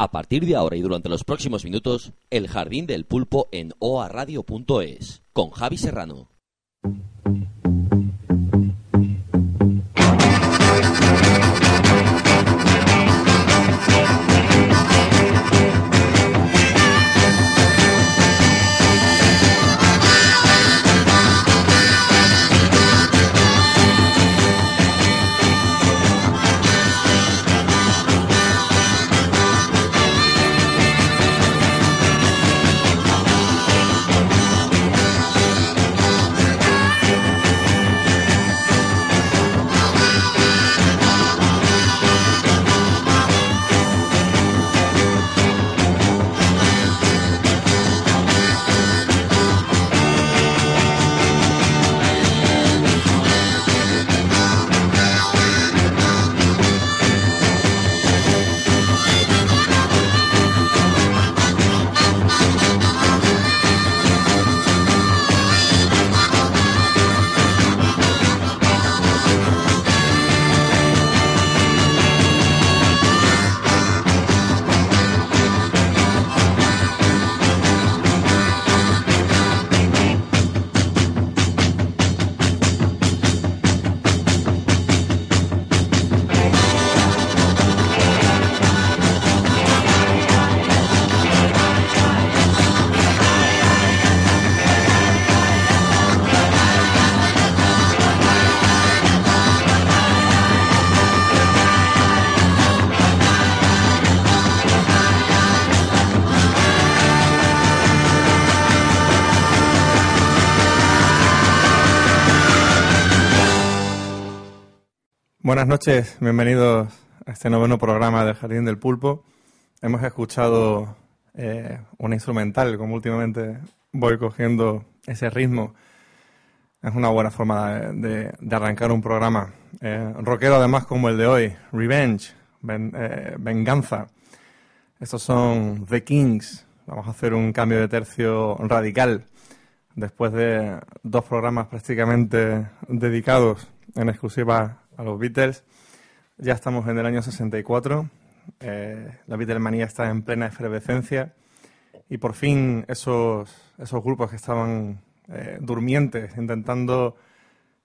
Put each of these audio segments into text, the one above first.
A partir de ahora y durante los próximos minutos, El Jardín del Pulpo en oaradio.es, con Javi Serrano. Buenas noches, bienvenidos a este noveno programa del Jardín del Pulpo. Hemos escuchado eh, una instrumental, como últimamente voy cogiendo ese ritmo. Es una buena forma de, arrancar un programa. Eh, rockero además como el de hoy, Revenge, eh, Venganza. Estos son The Kings. Vamos a hacer un cambio de tercio radical después de dos programas prácticamente dedicados en exclusiva a los Beatles. Ya estamos en el año 64, eh, la Beatlemanía está en plena efervescencia y por fin esos, esos grupos que estaban eh, durmientes, intentando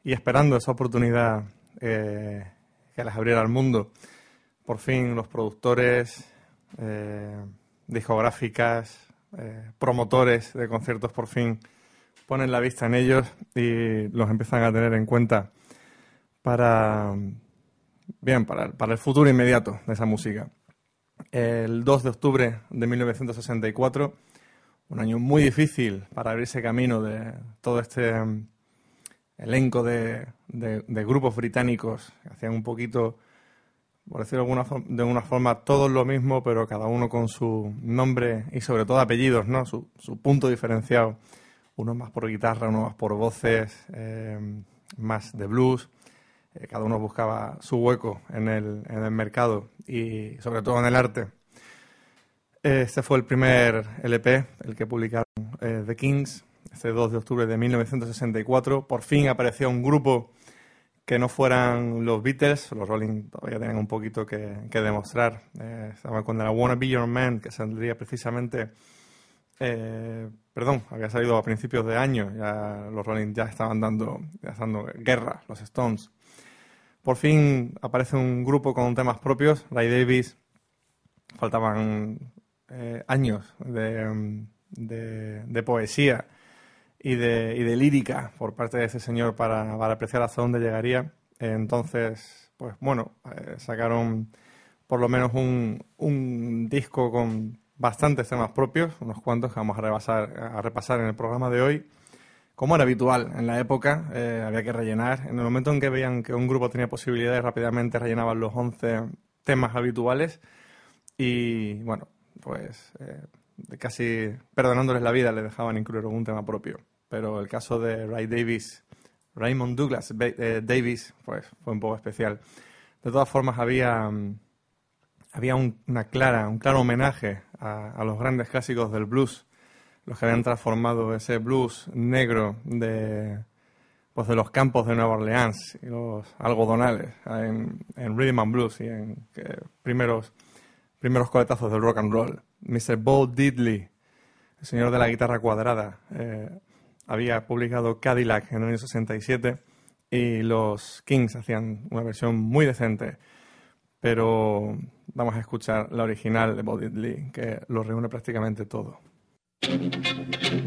y esperando esa oportunidad eh, que les abriera al mundo, por fin los productores, discográficas, promotores de conciertos, por fin ponen la vista en ellos y los empiezan a tener en cuenta para, bien, para, para el futuro inmediato de esa música. El 2 de octubre de 1964, un año muy difícil para abrirse camino de todo este mm, elenco de, de, grupos británicos que hacían un poquito, por decirlo de alguna, forma, todos lo mismo, pero cada uno con su nombre y sobre todo apellidos, ¿no? su, su punto diferenciado. Uno más por guitarra, uno más por voces, eh, más de blues. Eh, cada uno buscaba su hueco en el, en el mercado y sobre todo en el arte. Este fue el primer LP, el que publicaron eh, The Kings, este 2 de octubre de 1964. Por fin apareció un grupo que no fueran los Beatles, los Rolling todavía tenían un poquito que, demostrar. Eh, estaba con la Wanna Be Your Man, que saldría precisamente, perdón, había salido a principios de año, ya los Rolling ya estaban dando, dando guerra, los Stones. Por fin aparece un grupo con temas propios, Ray Davis. Faltaban eh, años de, poesía y de, lírica por parte de ese señor para, apreciar hasta dónde llegaría. Entonces, pues bueno, eh, sacaron por lo menos un, disco con bastantes temas propios, unos cuantos que vamos a, a repasar en el programa de hoy como era habitual en la época, eh, había que rellenar. En el momento en que veían que un grupo tenía posibilidades, rápidamente rellenaban los 11 temas habituales y, bueno, pues eh, casi perdonándoles la vida le dejaban incluir algún tema propio. Pero el caso de Ray Davis, Raymond Douglas eh, Davis, pues fue un poco especial. De todas formas, había, había una clara, un claro homenaje a los grandes clásicos del blues los que habían transformado ese blues negro de, pues de los campos de Nueva Orleans y los algodonales en, Rhythm and Blues y en primeros, primeros coletazos del rock and roll. Mr. Bo Diddley, el señor de la guitarra cuadrada, eh, había publicado Cadillac en el año 67 y los Kings hacían una versión muy decente. Pero vamos a escuchar la original de Bo Diddley, que lo reúne prácticamente todo. Thank you.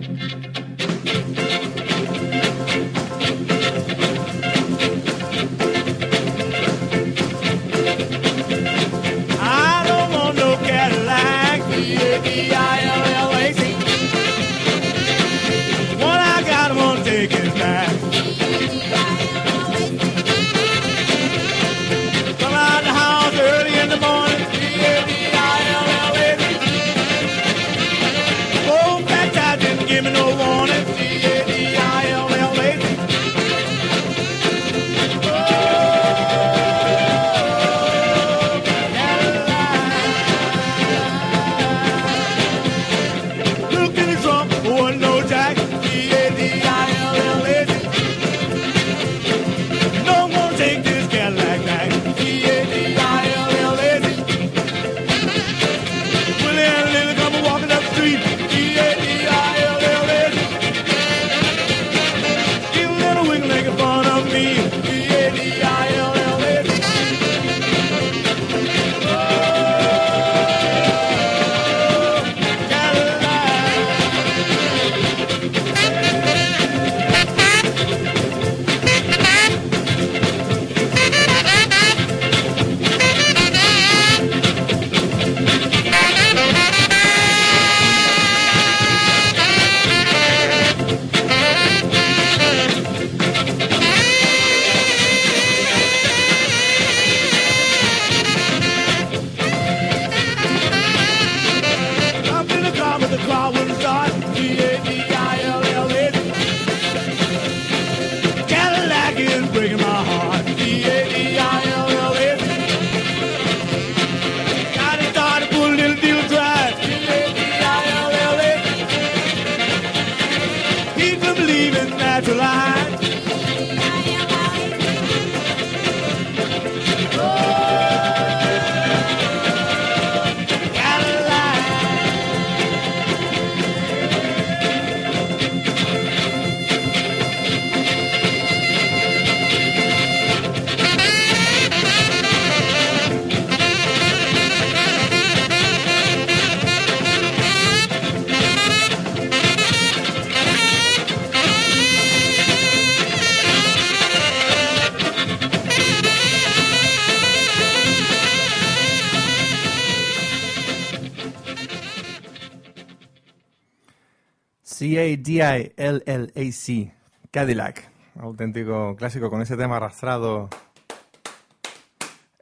C-A-D-I-L-L-A-C, Cadillac, auténtico clásico con ese tema arrastrado.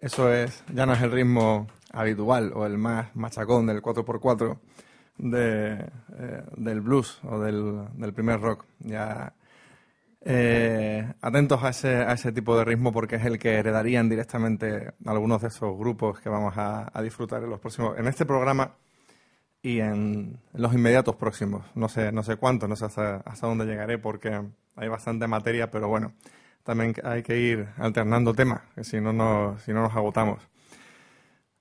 Eso es, ya no es el ritmo habitual o el más machacón del 4x4 de, eh, del blues o del, del primer rock. Ya eh, atentos a ese, a ese tipo de ritmo porque es el que heredarían directamente algunos de esos grupos que vamos a, a disfrutar en los próximos, en este programa y en los inmediatos próximos. No sé, no sé cuánto, no sé hasta, hasta dónde llegaré porque hay bastante materia, pero bueno, también hay que ir alternando temas, que si no nos, si no nos agotamos.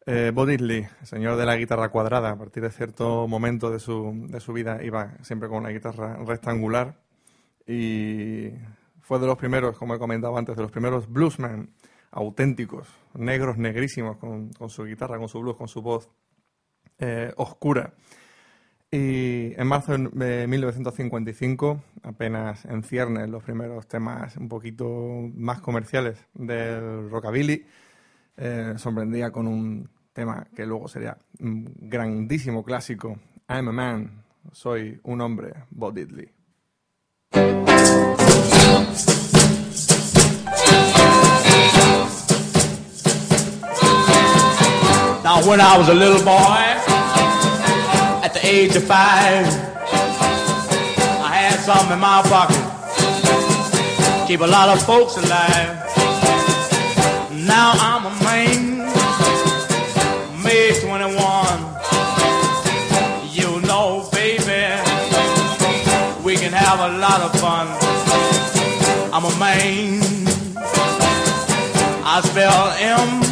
Eh, Bo Diddley, señor de la guitarra cuadrada, a partir de cierto momento de su, de su vida iba siempre con una guitarra rectangular y fue de los primeros, como he comentado antes, de los primeros bluesmen auténticos, negros, negrísimos, con, con su guitarra, con su blues, con su voz eh, oscura. Y en marzo de 1955, apenas en ciernes los primeros temas un poquito más comerciales del rockabilly, eh, sorprendía con un tema que luego sería un grandísimo clásico, I'm a Man, soy un hombre, Bo Diddley. Now, when I was a little boy, at the age of five, I had something in my pocket. Keep a lot of folks alive. Now I'm a man, May 21. You know, baby, we can have a lot of fun. I'm a man. I spell M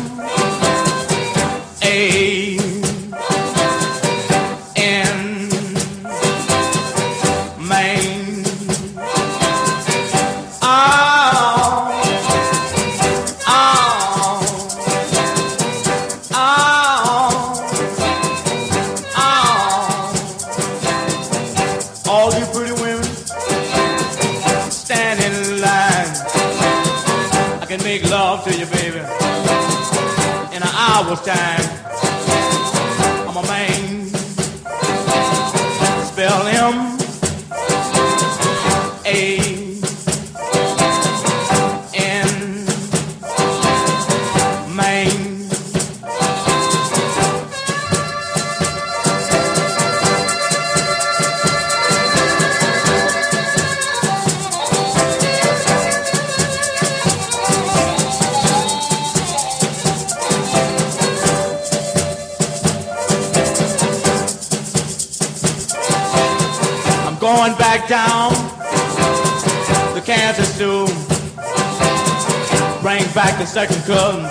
the second cousin,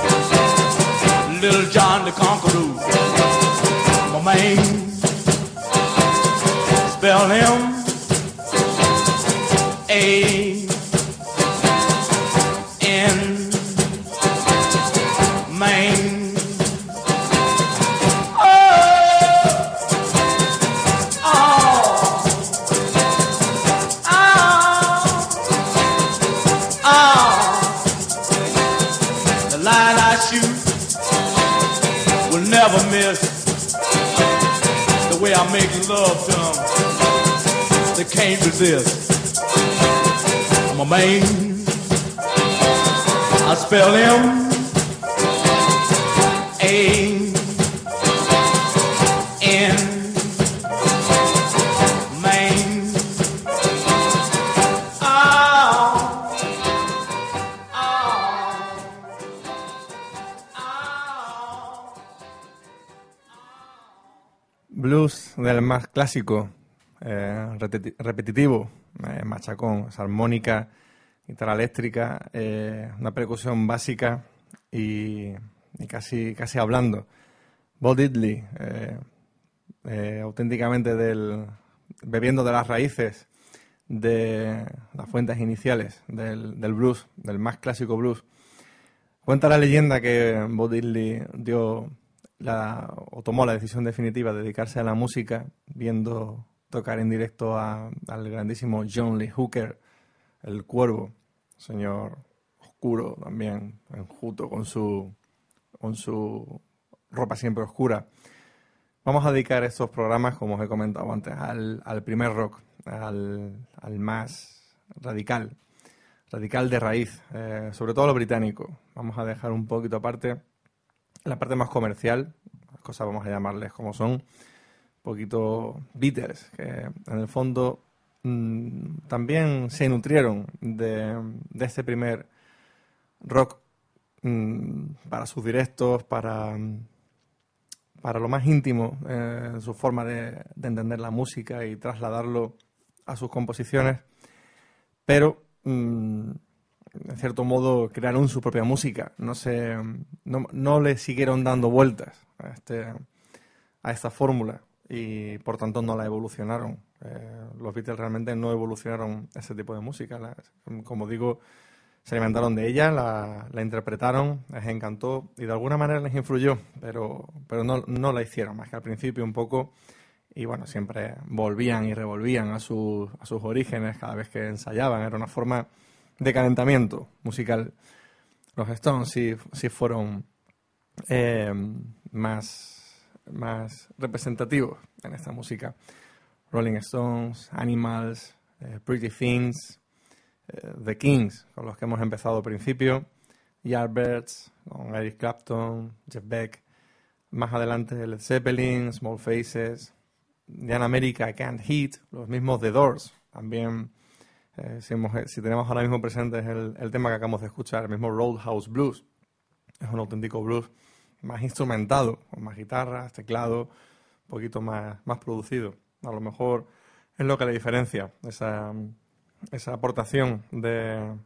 Little John the Conqueror. My man, spell him A resist. I'm a man. I spell A. Blues del más clásico, eh, repeti- repetitivo, eh, machacón, esa armónica, guitarra eléctrica, eh, una percusión básica y, casi, casi hablando. Bo Diddley, auténticamente del, bebiendo de las raíces de las fuentes iniciales del, blues, del más clásico blues. Cuenta la leyenda que Bo Diddley dio o tomó la decisión definitiva de dedicarse a la música viendo tocar en directo a- al grandísimo John Lee Hooker, el cuervo, señor oscuro también, enjuto con su, con su ropa siempre oscura. Vamos a dedicar estos programas, como os he comentado antes, al, al primer rock, al, al más radical, radical de raíz, eh, sobre todo lo británico. Vamos a dejar un poquito aparte la parte más comercial, las cosas vamos a llamarles como son, poquito bitters, que en el fondo mm, también se nutrieron de, de este primer rock mm, para sus directos, para, para lo más íntimo, eh, su forma de, de entender la música y trasladarlo a sus composiciones, pero mm, en cierto modo crearon su propia música, no se, no, no le siguieron dando vueltas a, este, a esta fórmula y por tanto no la evolucionaron. Eh, los Beatles realmente no evolucionaron ese tipo de música. La- como digo, se alimentaron de ella, la, la interpretaron, les encantó y de alguna manera les influyó, pero, pero no, no la hicieron más que al principio un poco. Y bueno, siempre volvían y revolvían a, sus a sus orígenes cada vez que ensayaban. Era una forma de calentamiento musical. Los Stones sí, sí fueron eh, más, más representativos en esta música. Rolling Stones, Animals, eh, Pretty Things, eh, The Kings, con los que hemos empezado al principio, Yardbirds, con Eric Clapton, Jeff Beck, más adelante Led Zeppelin, Small Faces, Jan America, Can't Hit, los mismos The Doors, también. Eh, si, tenemos ahora mismo presentes el, el tema que acabamos de escuchar, el mismo Roadhouse Blues, es un auténtico blues más instrumentado, con más guitarras, teclado, un poquito más, más producido. A lo mejor es lo que le diferencia, esa, esa aportación de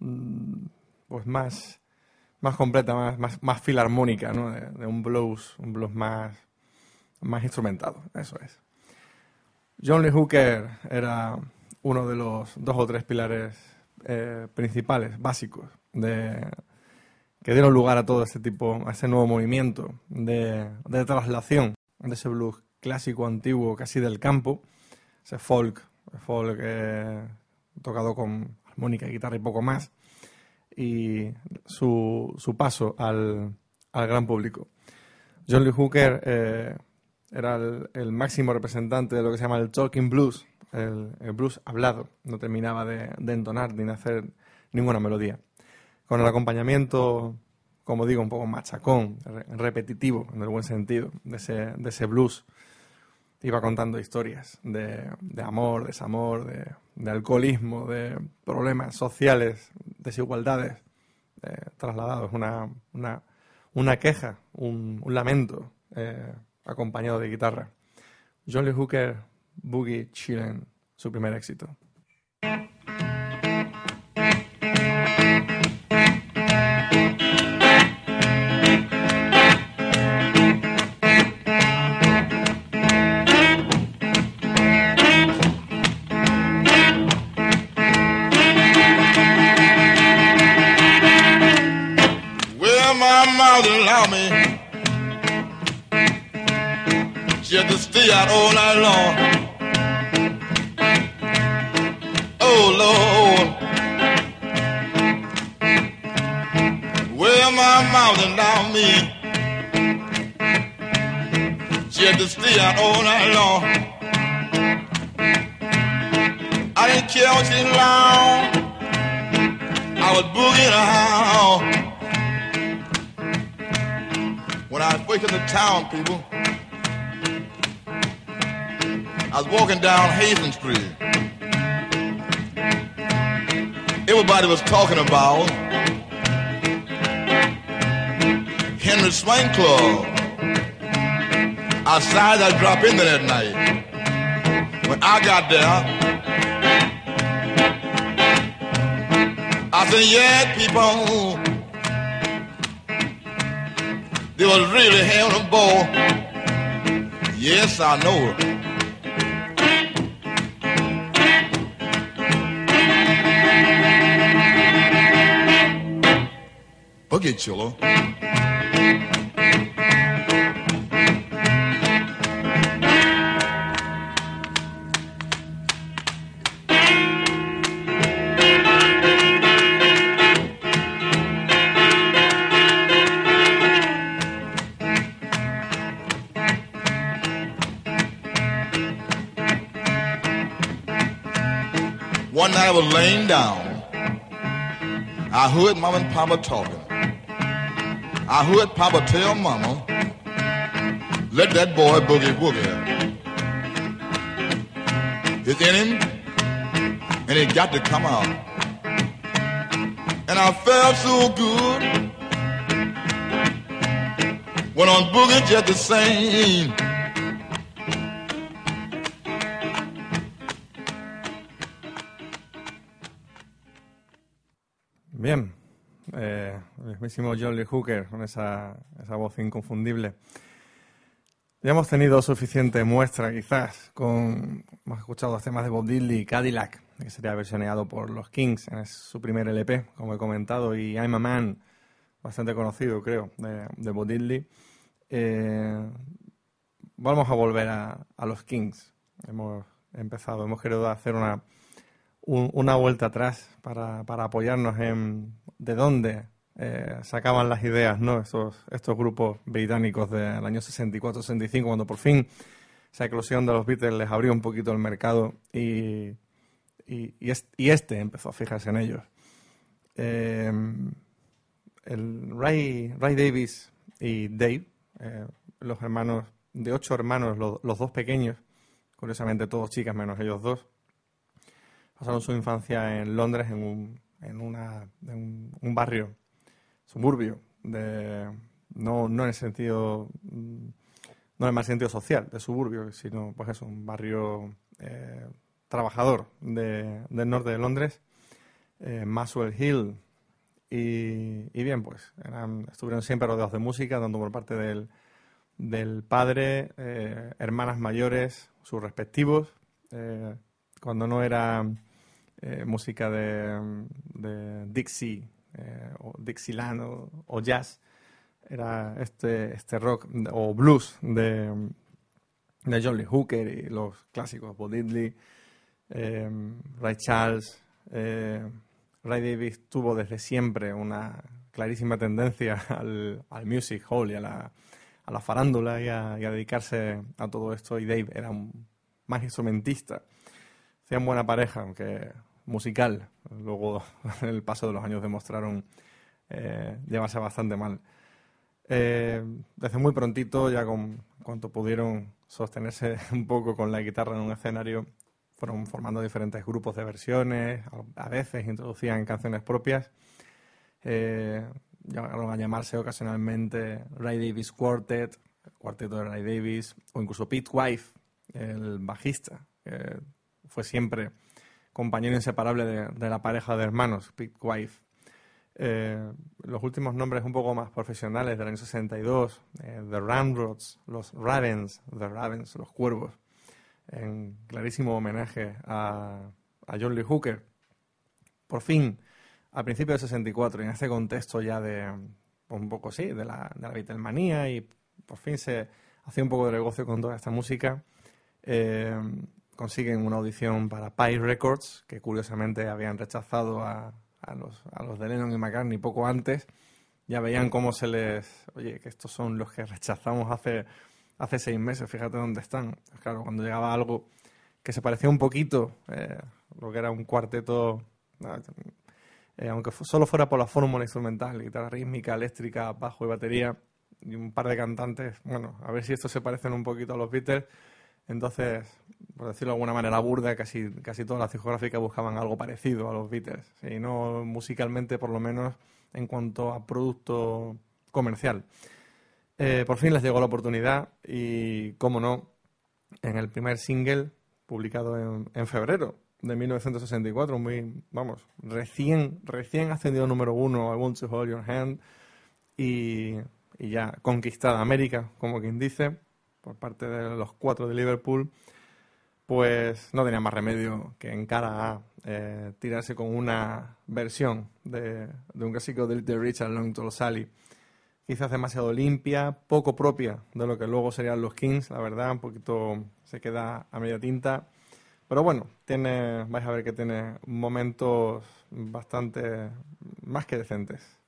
mm, pues más, más completa, más, más, más filarmónica, ¿no? de, un blues, un blues más, más instrumentado, eso es. John Lee Hooker era uno de los dos o tres pilares eh, principales, básicos, de, que dieron lugar a todo este tipo, a ese nuevo movimiento de, de traslación de ese blues clásico, antiguo, casi del campo, ese folk, folk eh, tocado con armónica, guitarra y poco más, y su, su paso al, al gran público. John Lee Hooker eh, era el, máximo representante de lo que se llama el talking blues, el, el blues hablado. No terminaba de, de entonar ni de hacer ninguna melodía. Con el acompañamiento, como digo, un poco machacón, re- repetitivo, en el buen sentido, de ese, de ese blues. Iba contando historias de, de amor, desamor, de, de alcoholismo, de problemas sociales, desigualdades eh, trasladados, una, queja, un, un lamento eh, acompañado de guitarra. John Lee Hooker, Boogie Chillin', su primer éxito. Everybody was talking about Henry Swain Club. I dropped in there that night. When I got there, I said, yeah, people, they was really having a ball. Yes, I know it. One night I was laying down. I heard mom and Papa talking. I heard Papa tell Mama, let that boy boogie woogie. It's in him, and it got to come out. And I felt so good. Went on boogie just the same. Mismísimo John Hooker con esa, esa voz inconfundible. Ya hemos tenido suficiente muestra, quizás, con. Hemos escuchado los temas de Bob y Cadillac, que sería versioneado por los Kings en su primer LP, como he comentado, y I'm a Man, bastante conocido, creo, de, de. Eh, vamos a volver a, a los Kings. Hemos empezado, hemos querido hacer una, un- una vuelta atrás para, para apoyarnos en de dónde eh, sacaban las ideas, ¿no? Estos, estos grupos británicos del año 64-65, cuando por fin esa eclosión de los Beatles les abrió un poquito el mercado y, y, y es- y este empezó a fijarse en ellos. Eh, el Ray, Ray Davis y Dave, eh, los hermanos, de ocho hermanos, los, dos pequeños, curiosamente todos chicas menos ellos dos, pasaron su infancia en Londres, en un, en una, un barrio suburbio, de, no, no en el sentido, mm, no en el más sentido social de suburbio, sino pues eso, un barrio eh, trabajador de- del norte de Londres, eh, Maxwell Hill. Y, y bien, pues eran, estuvieron siempre rodeados de música, tanto por parte del, del padre, eh, hermanas mayores, sus respectivos, eh, cuando no era música de Dixie eh, o Dixieland o, jazz, era este, este rock o blues de, de John Lee Hooker y los clásicos, Bo Diddley, eh, Ray Charles, eh, Ray Davis tuvo desde siempre una clarísima tendencia al, al music hall y a la, a la farándula y a, y a dedicarse a todo esto. Y Dave era un, más instrumentista. Hacían buena pareja, aunque musical. Luego, en el paso de los años, demostraron eh, llevarse bastante mal. Eh, desde muy prontito, ya con cuanto pudieron sostenerse un poco con la guitarra en un escenario, fueron formando diferentes grupos de versiones, a veces introducían canciones propias. Eh, llegaron a llamarse ocasionalmente Ray Davis Quartet, el cuarteto de Ray Davis, o incluso Pete Wife, el bajista, que fue siempre compañero inseparable de, de la pareja de hermanos, Pete Wife. Eh, los últimos nombres un poco más profesionales del año 62, eh, The Ramrods, los Ravens, The Ravens, los Cuervos, en clarísimo homenaje a, a John Lee Hooker. Por fin, a principios del 64, en este contexto ya de, un poco sí, de la, de la Beatlemanía y por fin se hacía un poco de negocio con toda esta música, eh, consiguen una audición para Pie Records, que curiosamente habían rechazado a, a los, a los de Lennon y McCartney poco antes, ya veían cómo se les, oye, que estos son los que rechazamos hace, hace seis meses, fíjate dónde están. Pues claro, cuando llegaba algo que se parecía un poquito, eh, lo que era un cuarteto, eh, aunque solo fuera por la fórmula instrumental, guitarra rítmica, eléctrica, bajo y batería, y un par de cantantes, bueno, a ver si estos se parecen un poquito a los Beatles. Entonces, por decirlo de alguna manera burda, casi, casi todas las discográficas buscaban algo parecido a los Beatles, y no musicalmente por lo menos en cuanto a producto comercial. Eh, por fin les llegó la oportunidad y, cómo no, en el primer single publicado en, en febrero de 1964, muy, vamos, recién, recién ascendido número uno, I Want to Hold Your Hand, y ya conquistada América, como quien dice, por parte de los cuatro de Liverpool, pues no tenía más remedio que en cara a eh, tirarse con una versión de, un clásico de, Richard Longton Sally. Quizás demasiado limpia, poco propia de lo que luego serían los Kings, la verdad, un poquito se queda a media tinta. Pero bueno, tiene, vais a ver que tiene momentos bastante más que decentes.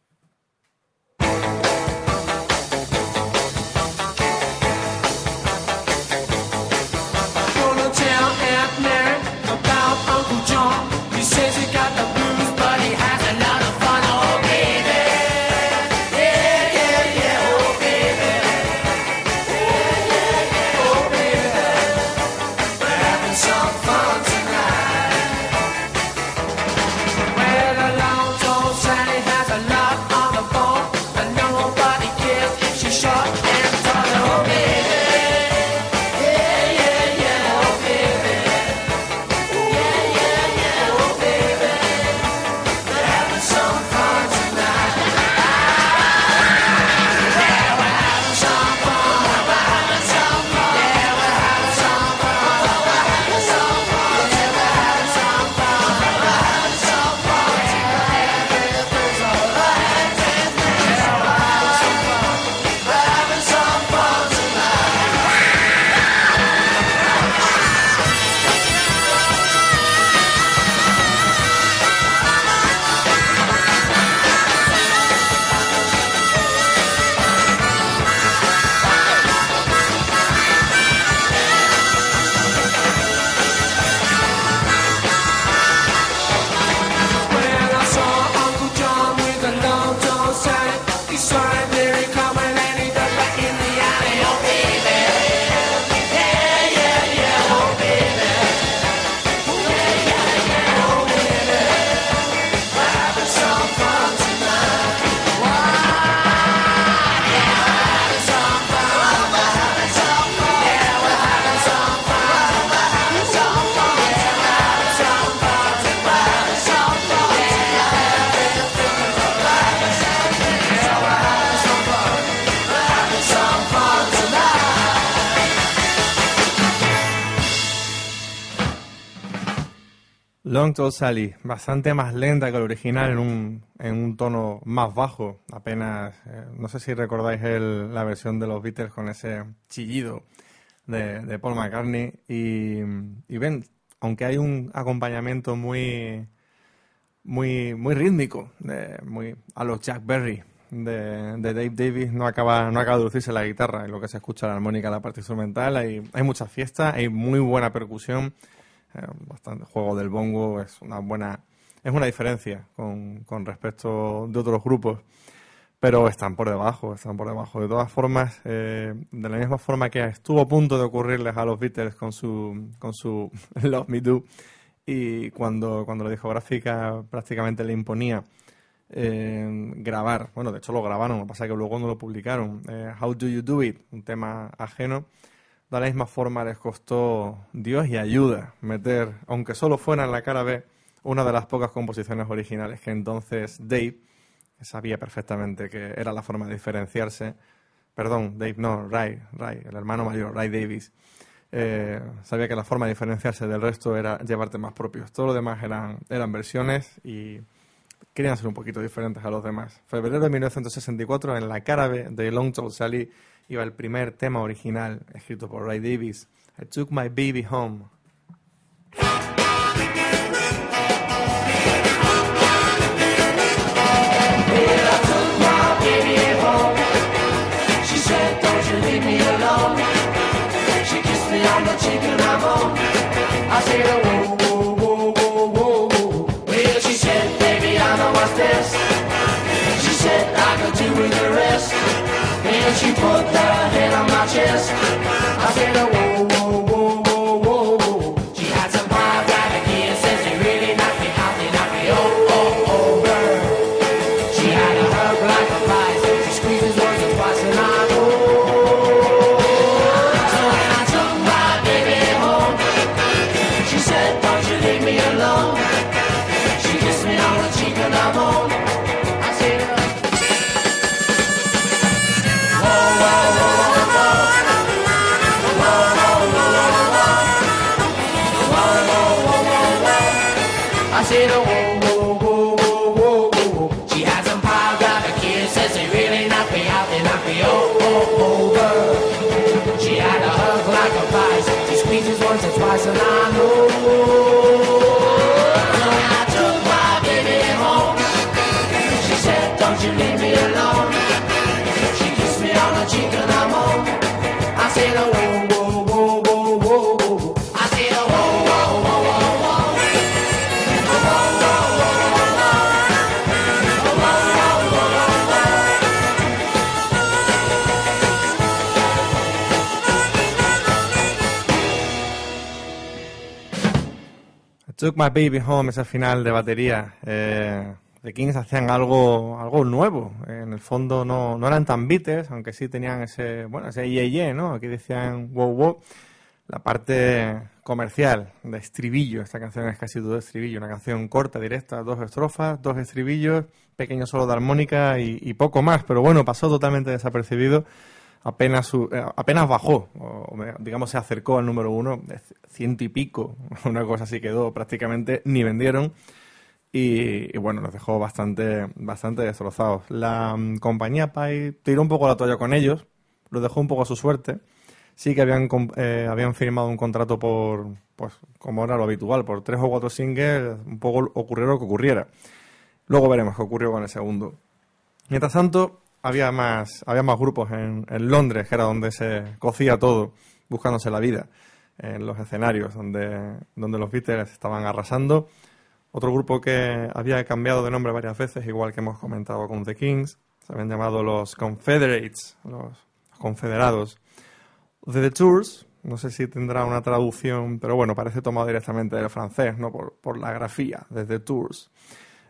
Long Tall Sally, bastante más lenta que el original en un, en un tono más bajo, apenas, eh, no sé si recordáis el- la versión de los Beatles con ese chillido de, de Paul McCartney y, y ven, aunque hay un acompañamiento muy, muy, muy rítmico, de- muy a los Jack Berry de, de Dave Davis. No acaba, no acaba de lucirse la guitarra, en lo que se escucha la armónica, la parte instrumental. Hay, hay mucha fiesta, hay muy buena percusión, bastante juego del bongo, es una buena, es una diferencia con, con respecto de otros grupos pero están por debajo, están por debajo. De todas formas, eh, de la misma forma que estuvo a punto de ocurrirles a los Beatles con su, con su Love Me Do, y cuando, cuando la discográfica prácticamente le imponía eh, grabar, bueno, de hecho lo grabaron, lo que pasa es que luego no lo publicaron, eh, How Do You Do It, un tema ajeno, de la misma forma les costó Dios y ayuda meter, aunque solo fuera en la cara B, una de las pocas composiciones originales que entonces Dave sabía perfectamente que era la forma de diferenciarse. Perdón, Dave, no, Ray, Ray, el hermano mayor, Ray Davis. eh, sabía que la forma de diferenciarse del resto era llevar temas propios. Todo lo demás eran, eran versiones y querían ser un poquito diferentes a los demás. Febrero de 1964, en la cara B de Long Tall Sally, iba el primer tema original escrito por Ray Davis, I Took My Baby Home. She put her head. Took My Baby Home, ese final de batería. Eh, The Kings hacían algo, algo nuevo. En el fondo no, no eran tan Beatles, aunque sí tenían ese, bueno, ese ye, ye, ¿no? Aquí decían wow, wow. La parte comercial de estribillo. Esta canción es casi todo estribillo. Una canción corta, directa, dos estrofas, dos estribillos, pequeño solo de armónica y poco más. Pero bueno, pasó totalmente desapercibido. Apenas, eh, apenas bajó, o digamos se acercó al número uno, ciento y pico, una cosa así quedó, prácticamente ni vendieron y, bueno, nos dejó bastante, bastante destrozados. La mm, compañía Pai tiró un poco la toalla con ellos, los dejó un poco a su suerte. Sí que habían, eh, habían firmado un contrato por, pues como era lo habitual, por tres o cuatro singles, un poco ocurriera lo que ocurriera. Luego veremos qué ocurrió con el segundo. Mientras tanto, había más, había más grupos en, en Londres, que era donde se cocía todo, buscándose la vida, en los escenarios donde, donde los Beatles estaban arrasando. Otro grupo que había cambiado de nombre varias veces, igual que hemos comentado con The Kings, se habían llamado los Confederates, los, Confederados. The, The Tours, no sé si tendrá una traducción, pero bueno, parece tomado directamente del francés, ¿no? Por, por la grafía, de The Tours.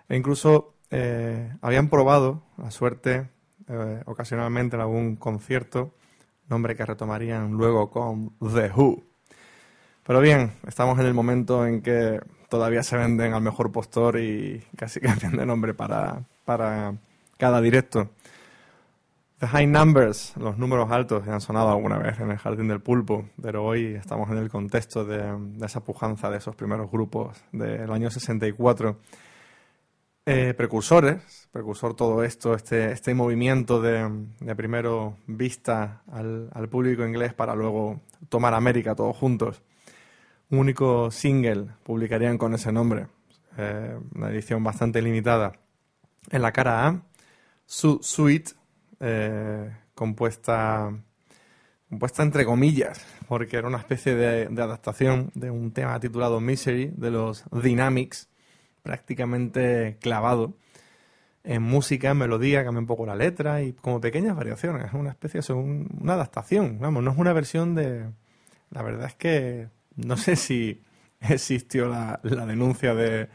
E incluso eh, habían probado la suerte eh, ocasionalmente en algún concierto, nombre que retomarían luego con The Who. Pero bien, estamos en el momento en que todavía se venden al mejor postor y casi cambian de nombre para, para cada directo. The High Numbers, los números altos, ya han sonado alguna vez en el Jardín del Pulpo, pero hoy estamos en el contexto de, de esa pujanza de esos primeros grupos del año 64 eh, precursores, precursor todo esto, este, este movimiento de, de primero vista al, al público inglés para luego tomar América todos juntos. Un único single publicarían con ese nombre. eh, una edición bastante limitada. En la cara A, su suite, eh, compuesta, compuesta entre comillas, porque era una especie de, de adaptación de un tema titulado Misery de los Dynamics, prácticamente clavado en música, en melodía, cambia un poco la letra y como pequeñas variaciones. Es una especie, es un- una adaptación, vamos, no es una versión de... La verdad es que no sé si existió la, denuncia de,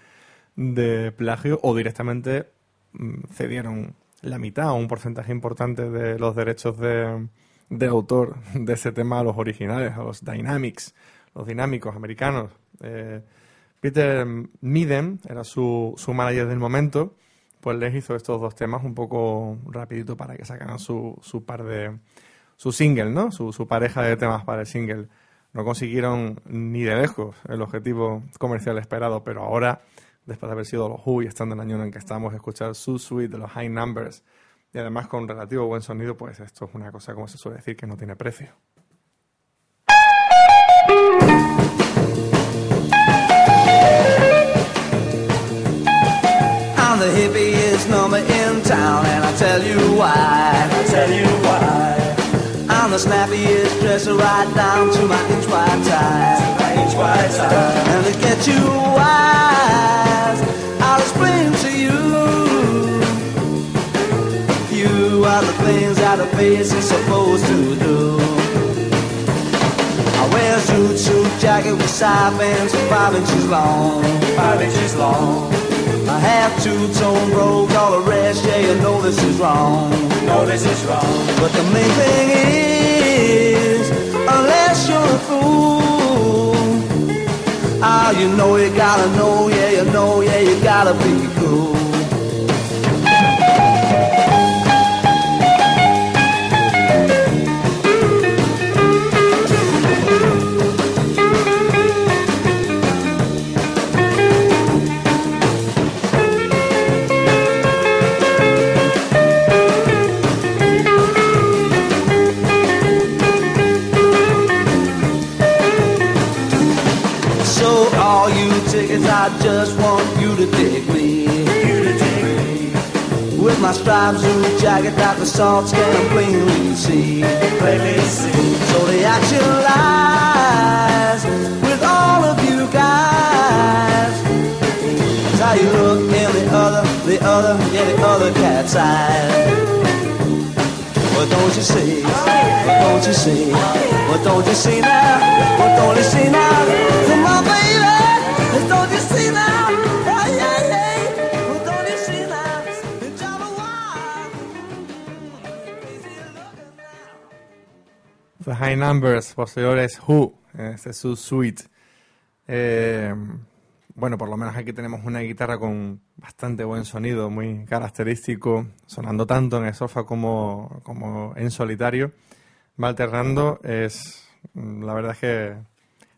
de plagio o directamente mm, cedieron la mitad o un porcentaje importante de los derechos de, de autor de ese tema a los originales, a los Dynamics, los dinámicos americanos. Eh, Peter Midden era su, su manager del momento, pues les hizo estos dos temas un poco rapidito para que sacaran su, su par de su single, ¿no? Su, su pareja de temas para el single. No consiguieron ni de lejos el objetivo comercial esperado, pero ahora, después de haber sido los Who y estando en el año en que estamos, escuchar su suite de los High Numbers y además con relativo buen sonido, pues esto es una cosa, como se suele decir, que no tiene precio. The hippiest number in town, and I tell you why. I tell you why. I'm the snappiest dresser right down to my inch wide tie. My inch wide tie. And to get you wise, I'll explain to you. You are the things that a face is supposed to do. I wear a suit, suit jacket with side bands five inches long. Five inches long. I have two-tone brogues, all the rest, yeah, you know this is wrong. No, this is wrong. But the main thing is, unless you're a fool, ah, you know you gotta know, yeah, you know, yeah, you gotta be My striped suit jacket that the salt can plainly see. Plainly see. So the action lies with all of you guys. It's how you look in the other, the other, yeah, the other cat's eyes. What don't you see? What don't you see? What don't you see now? What don't you see now? Come on, baby. Numbers, Who, este es su suite. Eh, bueno, por lo menos aquí tenemos una guitarra con bastante buen sonido, muy característico, sonando tanto en el sofá como, como en solitario. Va alternando, es, la verdad es que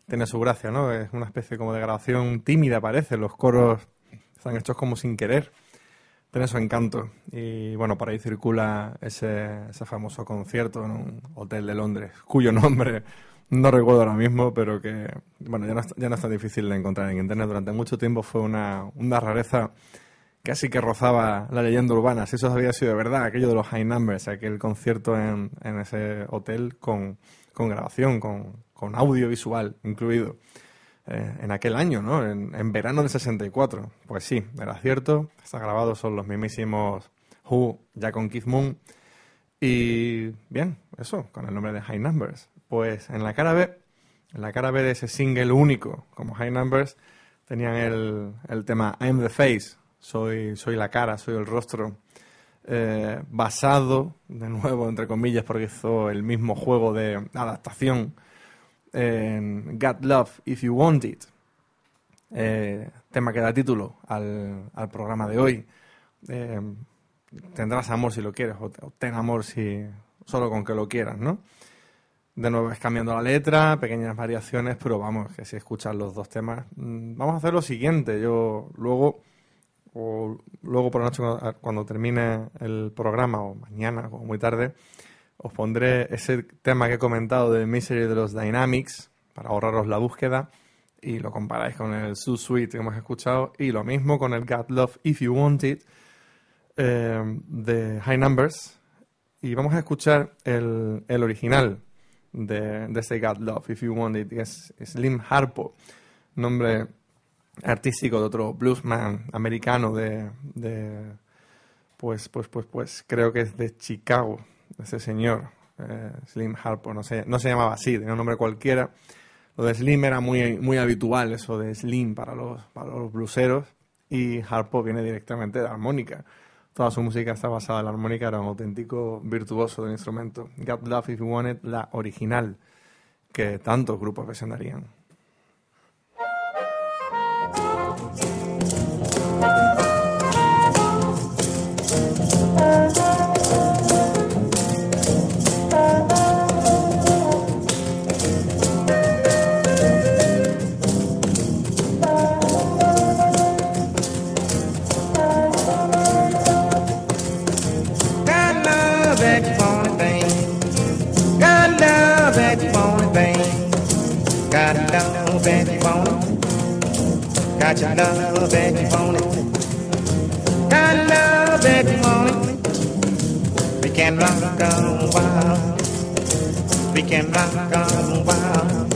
tiene su gracia, ¿no? Es una especie como de grabación tímida, parece. Los coros están hechos como sin querer. Tiene su encanto. Y bueno, por ahí circula ese, ese famoso concierto en un hotel de Londres, cuyo nombre no recuerdo ahora mismo, pero que bueno, ya no, ya no es tan difícil de encontrar en internet. Durante mucho tiempo fue una, una rareza casi que rozaba la leyenda urbana. Si eso había sido de verdad, aquello de los High Numbers, aquel concierto en, en ese hotel con, con grabación, con, con audiovisual incluido eh, en aquel año, ¿no? En, verano del 64. Pues sí, era cierto. Está grabado, son los mismísimos Who, ya con Keith Moon. Y bien, eso, con el nombre de High Numbers. Pues en la cara B, en la cara B de ese single único como High Numbers, tenían el, el tema I'm the Face, soy, soy la cara, soy el rostro, eh, basado, de nuevo, entre comillas, porque hizo el mismo juego de adaptación en Got Love If You Want It, eh, tema que da título al, al programa de hoy. Eh, tendrás amor si lo quieres, o, ten amor si solo con que lo quieras, ¿no? De nuevo es cambiando la letra, pequeñas variaciones, pero vamos, que si escuchas los dos temas, mm, vamos a hacer lo siguiente. Yo luego, o luego por la noche cuando termine el programa, o mañana, o muy tarde, os pondré ese tema que he comentado de Misery de los Dynamics, para ahorraros la búsqueda, y lo comparáis con el So Sweet que hemos escuchado y lo mismo con el God Love If You Want It eh, de High Numbers y vamos a escuchar el, el original de, de ese God Love If You Want It que es Slim Harpo nombre artístico de otro bluesman americano de, de pues pues pues pues creo que es de Chicago ese señor eh, Slim Harpo no se, no se llamaba así tenía un nombre cualquiera lo de Slim era muy, muy habitual, eso de Slim para los, para los bluseros, y Harpo viene directamente de la armónica. Toda su música está basada en la armónica, era un auténtico virtuoso del instrumento. God Love If You Want It, la original, que tantos grupos presentarían. Got your love that you want it. Got love that you want it. We can rock on wild. We can rock on wild.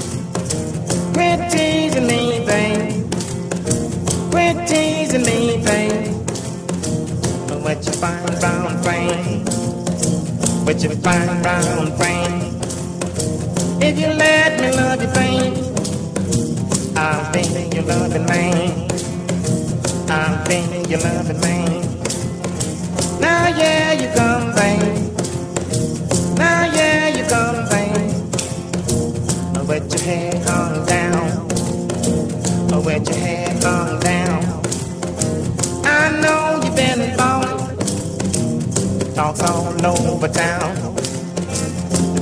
Quit teasing me, babe. Quit teasing me, babe. What you find round frame? What you find round frame? If you let me love you, babe, I'll be your loving man. I'll be your loving man. Now yeah, you come, babe. Now yeah, you come. Oh, With your head on down. With your head on down. I know you've been falling. Talk's all over town.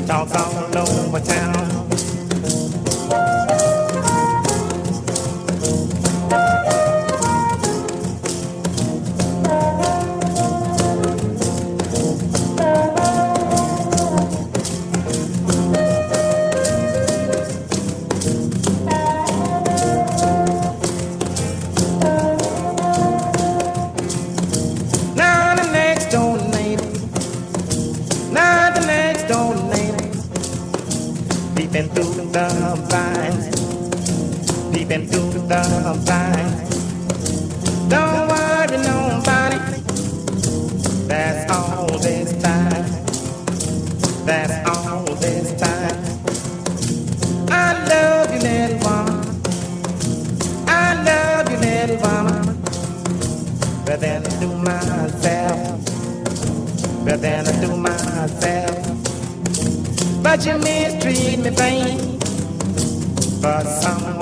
Talk's all over town. Don't worry nobody, that's all this time, that's all this time. I love you, little woman, I love you, little woman. Better than I do myself, better than I do myself. But you mistreat me, babe, for someone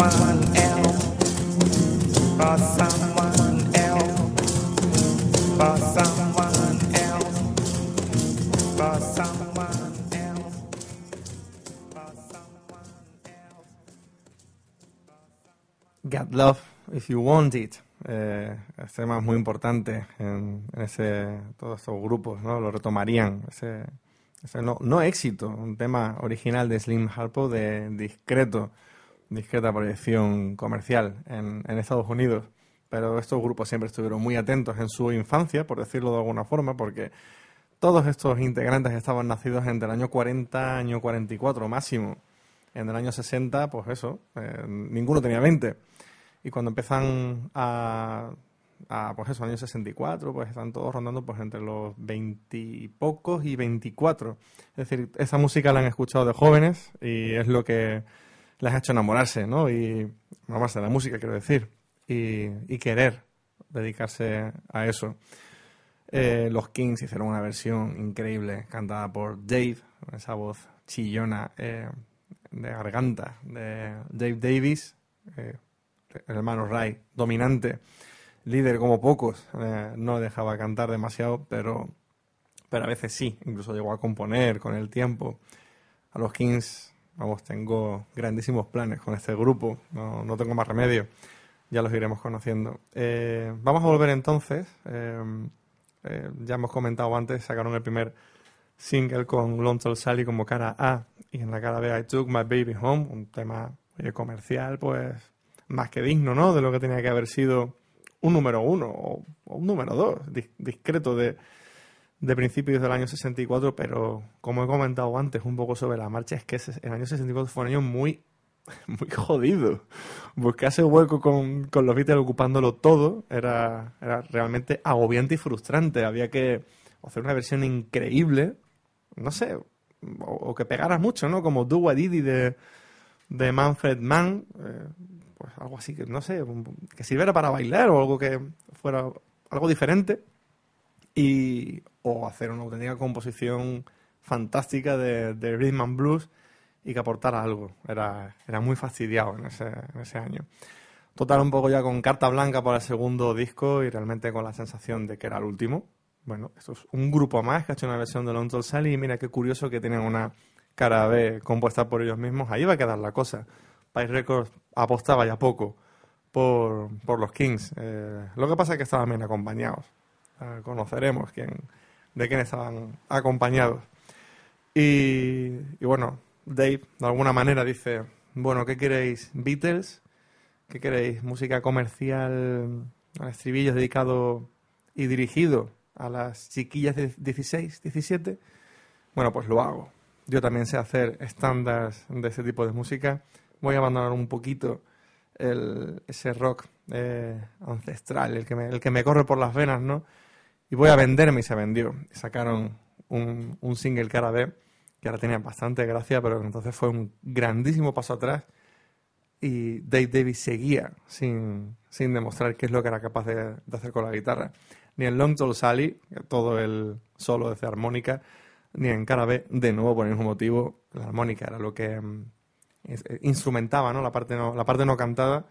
You Want It. Eh, este tema es muy importante en, ese, todos estos grupos, ¿no? Lo retomarían. Ese, ese no, no éxito, un tema original de Slim Harpo de discreto, discreta proyección comercial en, en Estados Unidos. Pero estos grupos siempre estuvieron muy atentos en su infancia, por decirlo de alguna forma, porque todos estos integrantes estaban nacidos entre el año 40, año 44 máximo. En el año 60, pues eso, eh, ninguno tenía 20. Y cuando empiezan a, a, pues eso, año 64, pues están todos rondando pues entre los 20 y 24. Es decir, esa música la han escuchado de jóvenes y es lo que les ha hecho enamorarse, ¿no? Y enamorarse de la música, quiero decir, y, y querer dedicarse a eso. Eh, los Kings hicieron una versión increíble cantada por Dave, esa voz chillona eh, de garganta de Dave Davis, eh, el hermano Ray, dominante, líder como pocos, eh, no dejaba cantar demasiado, pero, pero a veces sí, incluso llegó a componer con el tiempo. A los Kings, vamos, tengo grandísimos planes con este grupo, no, no tengo más remedio, ya los iremos conociendo. Eh, vamos a volver entonces, eh, ya hemos comentado antes, sacaron el primer single con Lone Tall Sally como cara A y en la cara B I Took My Baby Home, un tema oye, comercial, pues más que digno, ¿no? De lo que tenía que haber sido un número uno o, o un número dos, dis- discreto de, de principios del año 64, pero como he comentado antes un poco sobre la marcha, es que el año 64 fue un año muy, muy jodido. Buscarse hueco con, con los Beatles ocupándolo todo era, era realmente agobiante y frustrante. Había que hacer una versión increíble, no sé, o, que pegara mucho, ¿no? Como Do What Diddy de, de Manfred Mann, eh, pues algo así que, no sé, que sirviera para bailar o algo que fuera algo diferente y o hacer una auténtica composición fantástica de, de rhythm and blues y que aportara algo. Era, era muy fastidiado en ese, en ese año. Total, un poco ya con carta blanca para el segundo disco y realmente con la sensación de que era el último. Bueno, esto es un grupo más que ha hecho una versión de Long Tall Sally y mira qué curioso que tienen una cara B compuesta por ellos mismos. Ahí va a quedar la cosa. Pie Records apostaba ya poco por, por los Kings. Eh, lo que pasa es que estaban bien acompañados. Eh, conoceremos quién, de quién estaban acompañados. Y, bueno, Dave de alguna manera dice, bueno, ¿qué queréis? ¿Beatles? ¿Qué queréis? ¿Música comercial al estribillo dedicado y dirigido a las chiquillas de 16, 17? Bueno, pues lo hago. Yo también sé hacer estándares de ese tipo de música. Voy a abandonar un poquito ese rock eh, ancestral, el que, me, el que me corre por las venas, ¿no? Y voy a venderme y se vendió. Sacaron un, un single cara B que ahora tenía bastante gracia, pero entonces fue un grandísimo paso atrás y Dave Davis seguía sin, sin demostrar qué es lo que era capaz de, hacer con la guitarra. Ni en Long Tall Sally, todo el solo de armónica, ni en cara B, de nuevo por el mismo motivo, la armónica era lo que mm, instrumentaba, ¿no? La parte no, la parte no cantada.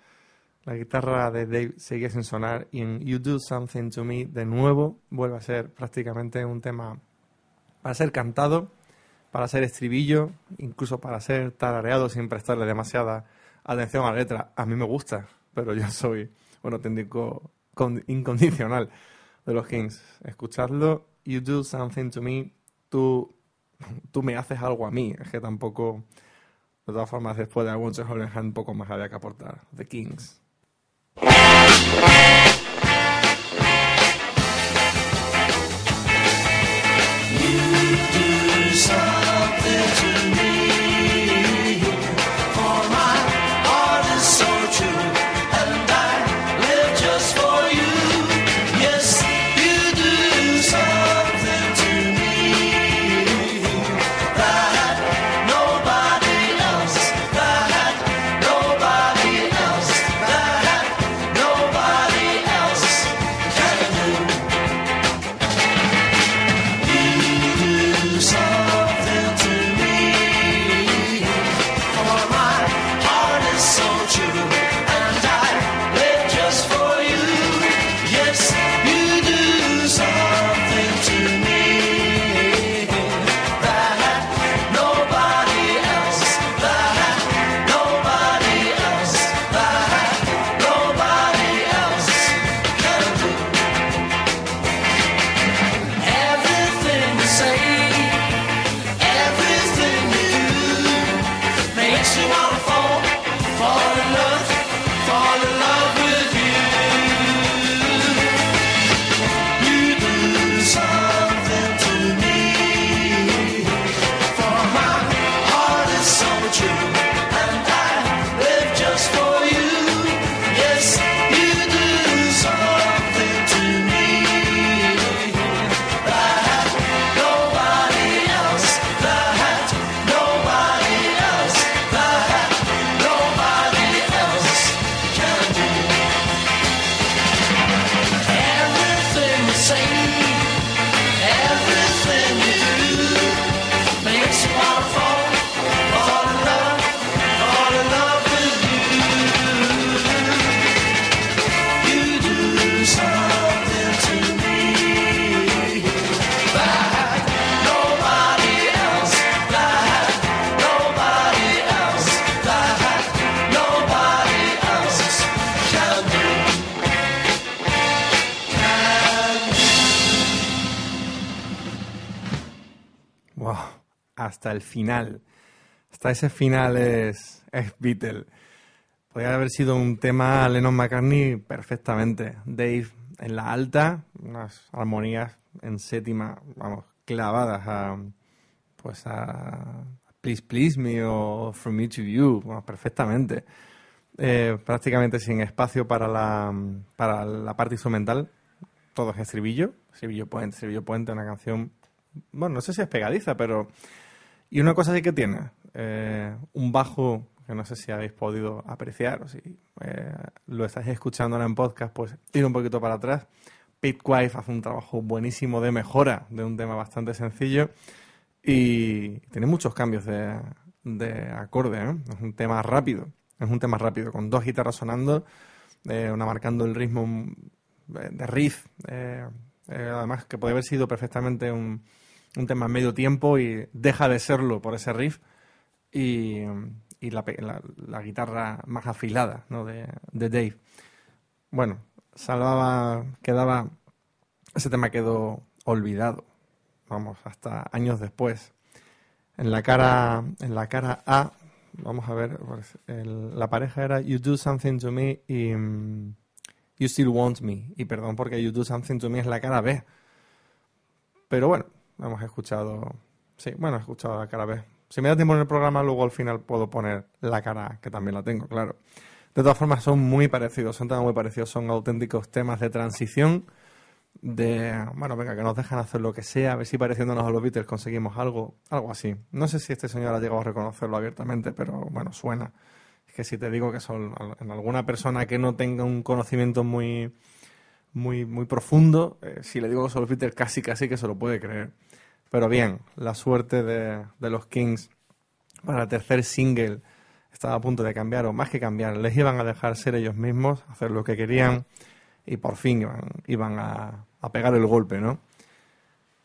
La guitarra de Dave seguía sin sonar y en You Do Something to Me de nuevo vuelve a ser prácticamente un tema para ser cantado, para ser estribillo, incluso para ser tarareado sin prestarle demasiada atención a la letra. A mí me gusta, pero yo soy un auténtico con- incondicional de los Kings. Escuchadlo, You Do Something to Me, tú, tú me haces algo a mí. Es que tampoco, de todas formas, después de Your Hand, poco más había que aportar. The Kings. Final. Hasta ese final es, es Beatle. podría haber sido un tema Lennon McCartney perfectamente. Dave en la alta, unas armonías en séptima, vamos, clavadas a, pues a Please Please Me o From Me to You, vamos, perfectamente. Eh, prácticamente sin espacio para la, para la parte instrumental, todo es estribillo, estribillo puente, estribillo puente, una canción, bueno, no sé si es pegadiza, pero... Y una cosa sí que tiene, eh, un bajo que no sé si habéis podido apreciar o si eh, lo estáis escuchando ahora en podcast, pues ir un poquito para atrás. Pete Wife hace un trabajo buenísimo de mejora de un tema bastante sencillo y tiene muchos cambios de, de acorde. ¿eh? Es un tema rápido, es un tema rápido, con dos guitarras sonando, eh, una marcando el ritmo eh, de riff. eh, eh, además, que puede haber sido perfectamente un, un tema medio tiempo y deja de serlo por ese riff y, y la, la- guitarra más afilada ¿no? de, de Dave. Bueno, salvaba, quedaba, ese tema quedó olvidado, vamos, hasta años después. En la cara, en la cara A, vamos a ver, pues, la pareja era You Do Something to Me y mm, You Still Want Me. Y perdón porque You Do Something to Me es la cara B. Pero bueno, hemos escuchado, sí, bueno, he escuchado la cara B. Si me da tiempo en el programa, luego al final puedo poner la cara que también la tengo, claro. De todas formas, son muy parecidos, son temas muy parecidos, son auténticos temas de transición, de, bueno, venga, que nos dejan hacer lo que sea, a ver si pareciéndonos a los Beatles conseguimos algo, algo así. No sé si este señor ha llegado a reconocerlo abiertamente, pero bueno, suena. Es que si te digo que son en alguna persona que no tenga un conocimiento muy, muy, muy profundo, eh, si le digo los Beatles, casi, casi que se lo puede creer. Pero bien, la suerte de, de los Kings para el tercer single estaba a punto de cambiar, o más que cambiar, les iban a dejar ser ellos mismos, hacer lo que querían, y por fin iban, iban a, a pegar el golpe, ¿no?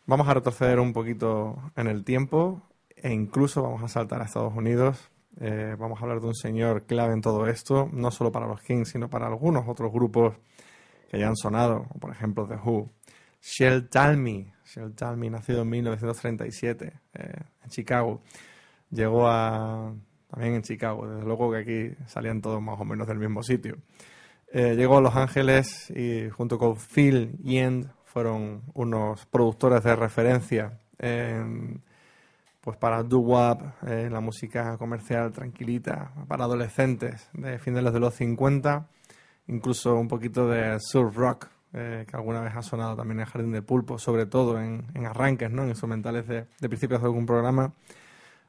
Vamos a retroceder un poquito en el tiempo e incluso vamos a saltar a Estados Unidos. Eh, vamos a hablar de un señor clave en todo esto, no solo para los Kings, sino para algunos otros grupos que ya han sonado, por ejemplo The Who. Shell Talmy, Shell Talmy, nacido en 1937 eh, en Chicago, llegó a también en Chicago, desde luego que aquí salían todos más o menos del mismo sitio. Eh, llegó a Los Ángeles y junto con Phil Yend fueron unos productores de referencia en, pues para doo-wop, eh, la música comercial tranquilita, para adolescentes de finales de los 50, incluso un poquito de surf rock, eh, que alguna vez ha sonado también en Jardín de Pulpo, sobre todo en, en arranques, ¿no? en instrumentales de, de principios de algún programa.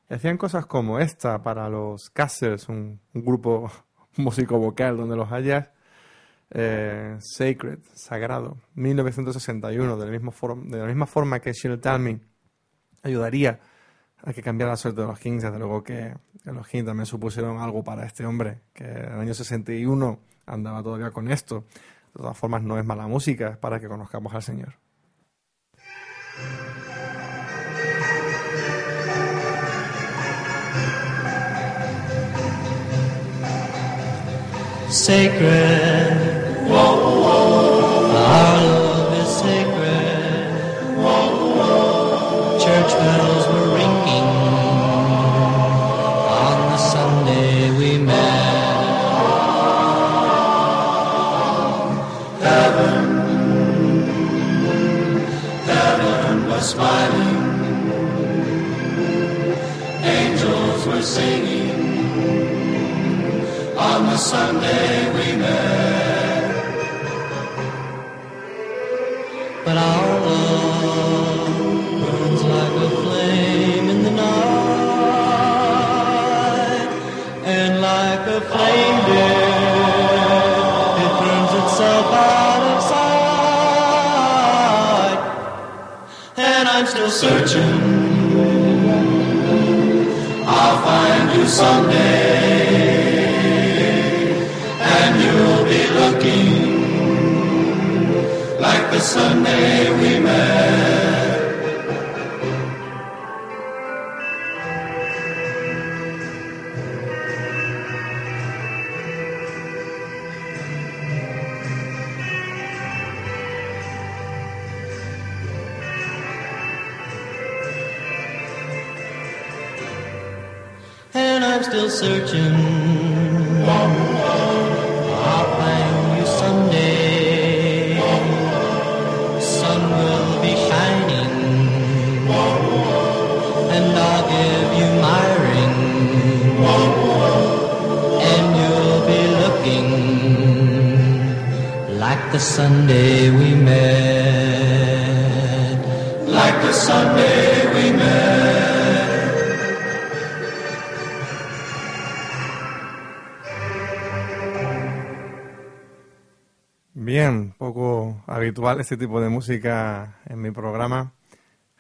Hacían cosas como esta para los Castles, un, grupo músico vocal donde los hayas. Eh, Sacred, Sagrado, 1961, de la, misma de la misma forma que She'll Tell Me ayudaría a que cambiara la suerte de los Kings. Desde luego que los Kings también supusieron algo para este hombre, que en el año 61 andaba todavía con esto. De todas formas, no es mala música, para que conozcamos al Señor. Smiling. Angels were singing on the Sunday we met. But our love burns like a flame in the night, and like a flame, searching. I'll find you someday and you'll be looking like the Sunday we met. searching. I'll find you someday. Sun will be shining, and I'll give you my ring, and you'll be looking like the Sunday we met, like the Sunday. Habitual este tipo de música en mi programa,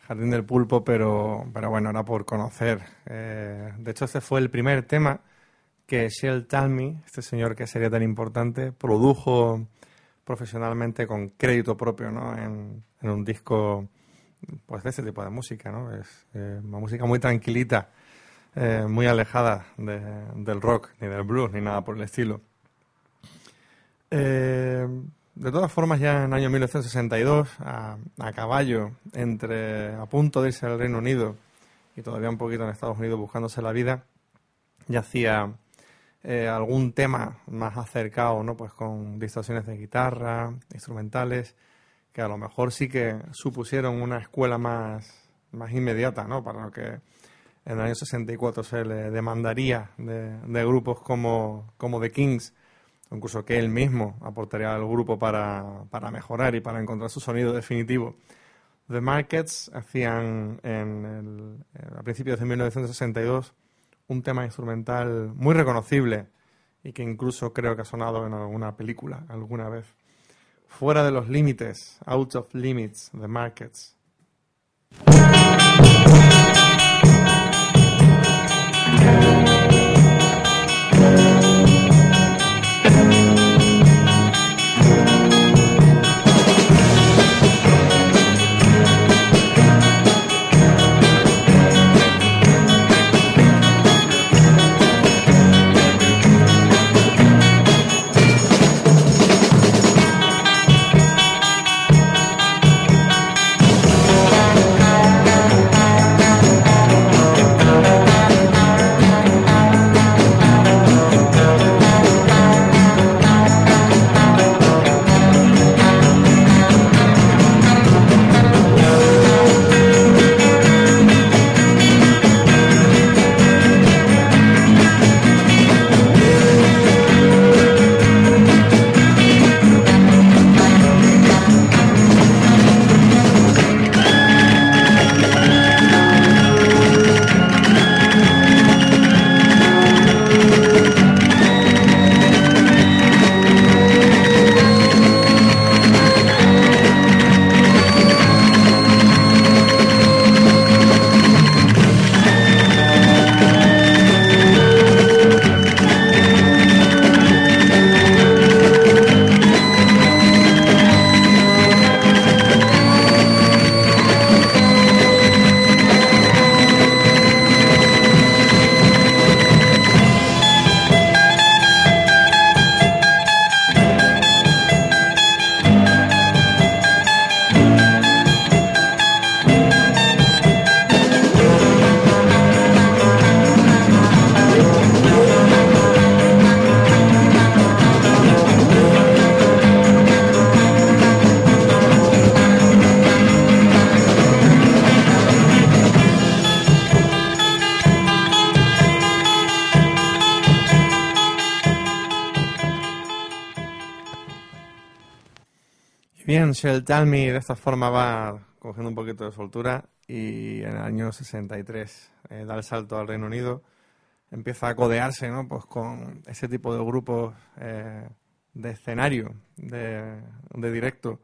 Jardín del Pulpo, pero, pero bueno, era por conocer. Eh, de hecho, este fue el primer tema que Shell Talmy, este señor que sería tan importante, produjo profesionalmente con crédito propio, ¿no? En, un disco, pues de ese tipo de música, ¿no? Es eh, una música muy tranquilita, eh, muy alejada de- del rock, ni del blues, ni nada por el estilo. Eh, de todas formas, ya en el año 1962, a, a caballo, entre a punto de irse al Reino Unido y todavía un poquito en Estados Unidos buscándose la vida, ya hacía eh, algún tema más acercado, ¿no? Pues con distorsiones de guitarra, instrumentales, que a lo mejor sí que supusieron una escuela más, más inmediata, ¿no? Para lo que en el año 64 se le demandaría de, de grupos como, como The Kings, incluso que él mismo aportaría al grupo para, para mejorar y para encontrar su sonido definitivo. The Markets hacían eh, a principios de 1962 un tema instrumental muy reconocible y que incluso creo que ha sonado en alguna película alguna vez. Fuera de los límites, out of limits, The Markets. Bien, Shell de esta forma va cogiendo un poquito de soltura y en el año 63 eh, da el salto al Reino Unido, empieza a codearse ¿no? pues con ese tipo de grupos eh, de escenario, de, directo,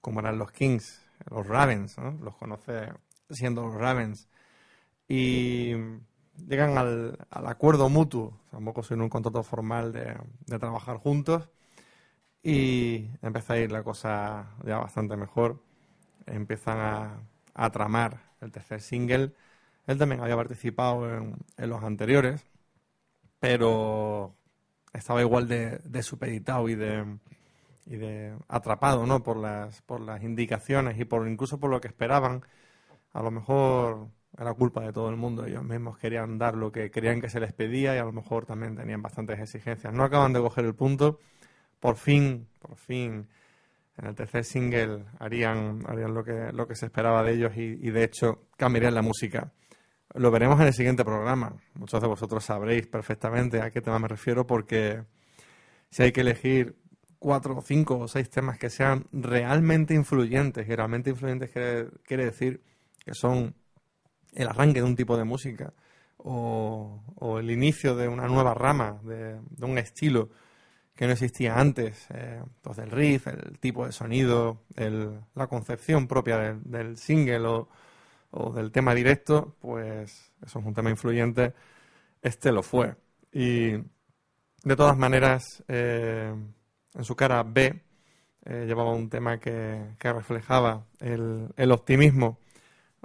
como eran los Kings, los Ravens, ¿no? los conoce siendo los Ravens, y llegan al, acuerdo mutuo, tampoco sin un contrato formal de trabajar juntos, y empieza a ir la cosa ya bastante mejor. Empiezan a, a tramar el tercer single. Él también había participado en, en los anteriores, pero estaba igual de, de supeditado y de, y de atrapado ¿no? por, las, por las indicaciones y por incluso por lo que esperaban. A lo mejor era culpa de todo el mundo. Ellos mismos querían dar lo que querían que se les pedía y a lo mejor también tenían bastantes exigencias. No acaban de coger el punto por fin, por fin, en el tercer single harían, harían lo, que, lo que se esperaba de ellos y, de hecho cambiarían la música. Lo veremos en el siguiente programa. Muchos de vosotros sabréis perfectamente a qué tema me refiero porque si hay que elegir cuatro, cinco o seis temas que sean realmente influyentes, y realmente influyentes quiere, quiere decir que son el arranque de un tipo de música o, o el inicio de una nueva rama, de, de un estilo que no existía antes, eh, pues el riff, el tipo de sonido, el- la concepción propia del, del single o, o del tema directo, pues eso es un tema influyente, este lo fue. Y de todas maneras, eh, en su cara B eh, llevaba un tema que, que reflejaba el, el optimismo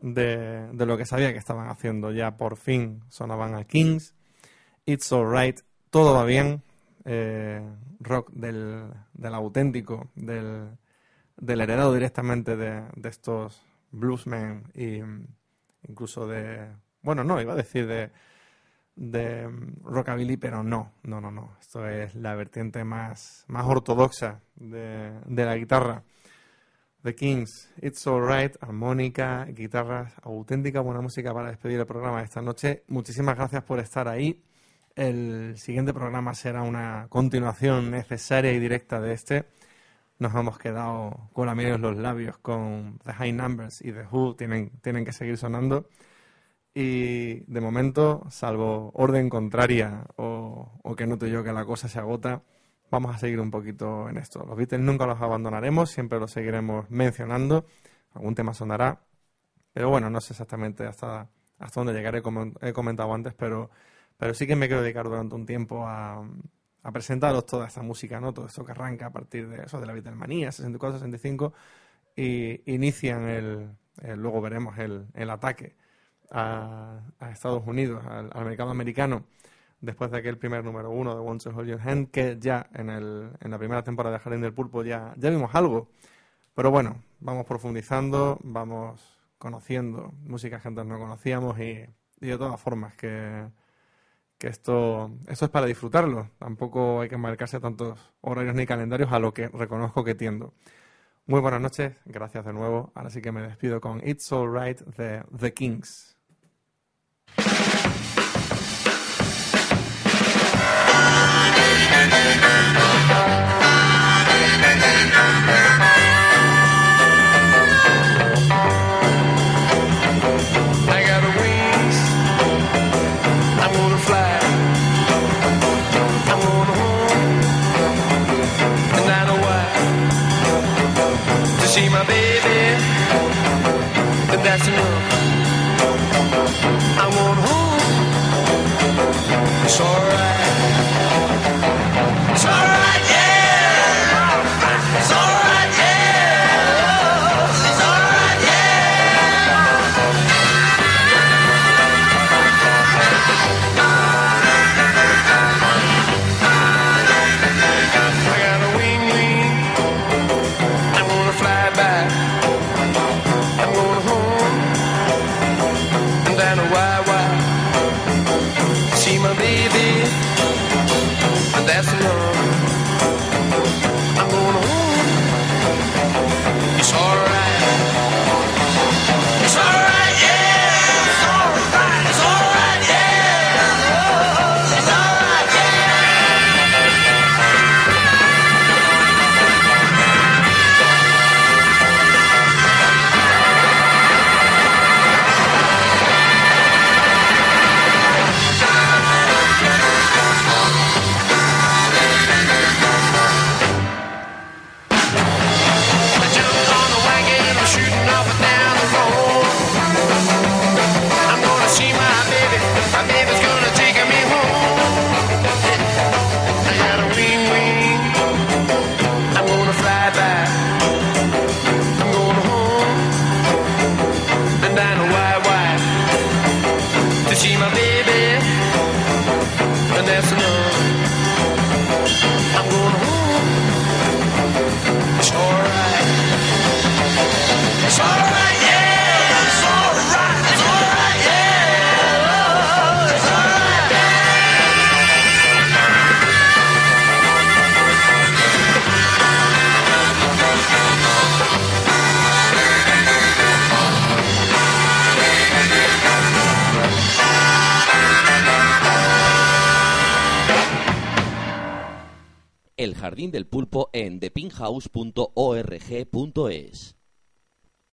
de, de lo que sabía que estaban haciendo. Ya por fin sonaban a Kings, It's Alright, todo va bien, eh, rock del, del auténtico, del, del heredado directamente de, de estos bluesmen y mm, incluso de, bueno, no, iba a decir de, de mm, rockabilly, pero no, no, no, no. Esto es la vertiente más, más ortodoxa de, de la guitarra. The Kings, It's Alright, armónica, guitarras, auténtica buena música para despedir el programa de esta noche. Muchísimas gracias por estar ahí. El siguiente programa será una continuación necesaria y directa de este. Nos hemos quedado con en los labios con The High Numbers y The Who. Tienen, tienen que seguir sonando. Y de momento, salvo orden contraria o, o que note yo que la cosa se agota, vamos a seguir un poquito en esto. Los Beatles nunca los abandonaremos, siempre los seguiremos mencionando. Algún tema sonará, pero bueno, no sé exactamente hasta, hasta dónde llegaré, como he comentado antes, pero, pero sí que me quiero dedicar durante un tiempo a, a presentaros toda esta música, ¿no? Todo esto que arranca a partir de eso, de la Beatlemanía, 64, 65, y inician el, el- luego veremos el, el ataque a, a Estados Unidos, al, al mercado americano, después de aquel primer número uno de Want to Hold Your Hand, que ya en, el, en la primera temporada de Jardín del Pulpo ya, ya vimos algo. Pero bueno, vamos profundizando, vamos conociendo música que antes no conocíamos y, y de todas formas que, que esto, esto es para disfrutarlo. Tampoco hay que marcarse tantos horarios ni calendarios a lo que reconozco que tiendo. Muy buenas noches, gracias de nuevo. Ahora sí que me despido con It's Alright de The Kings. See my baby. And that's enough. I'm going home. It's alright.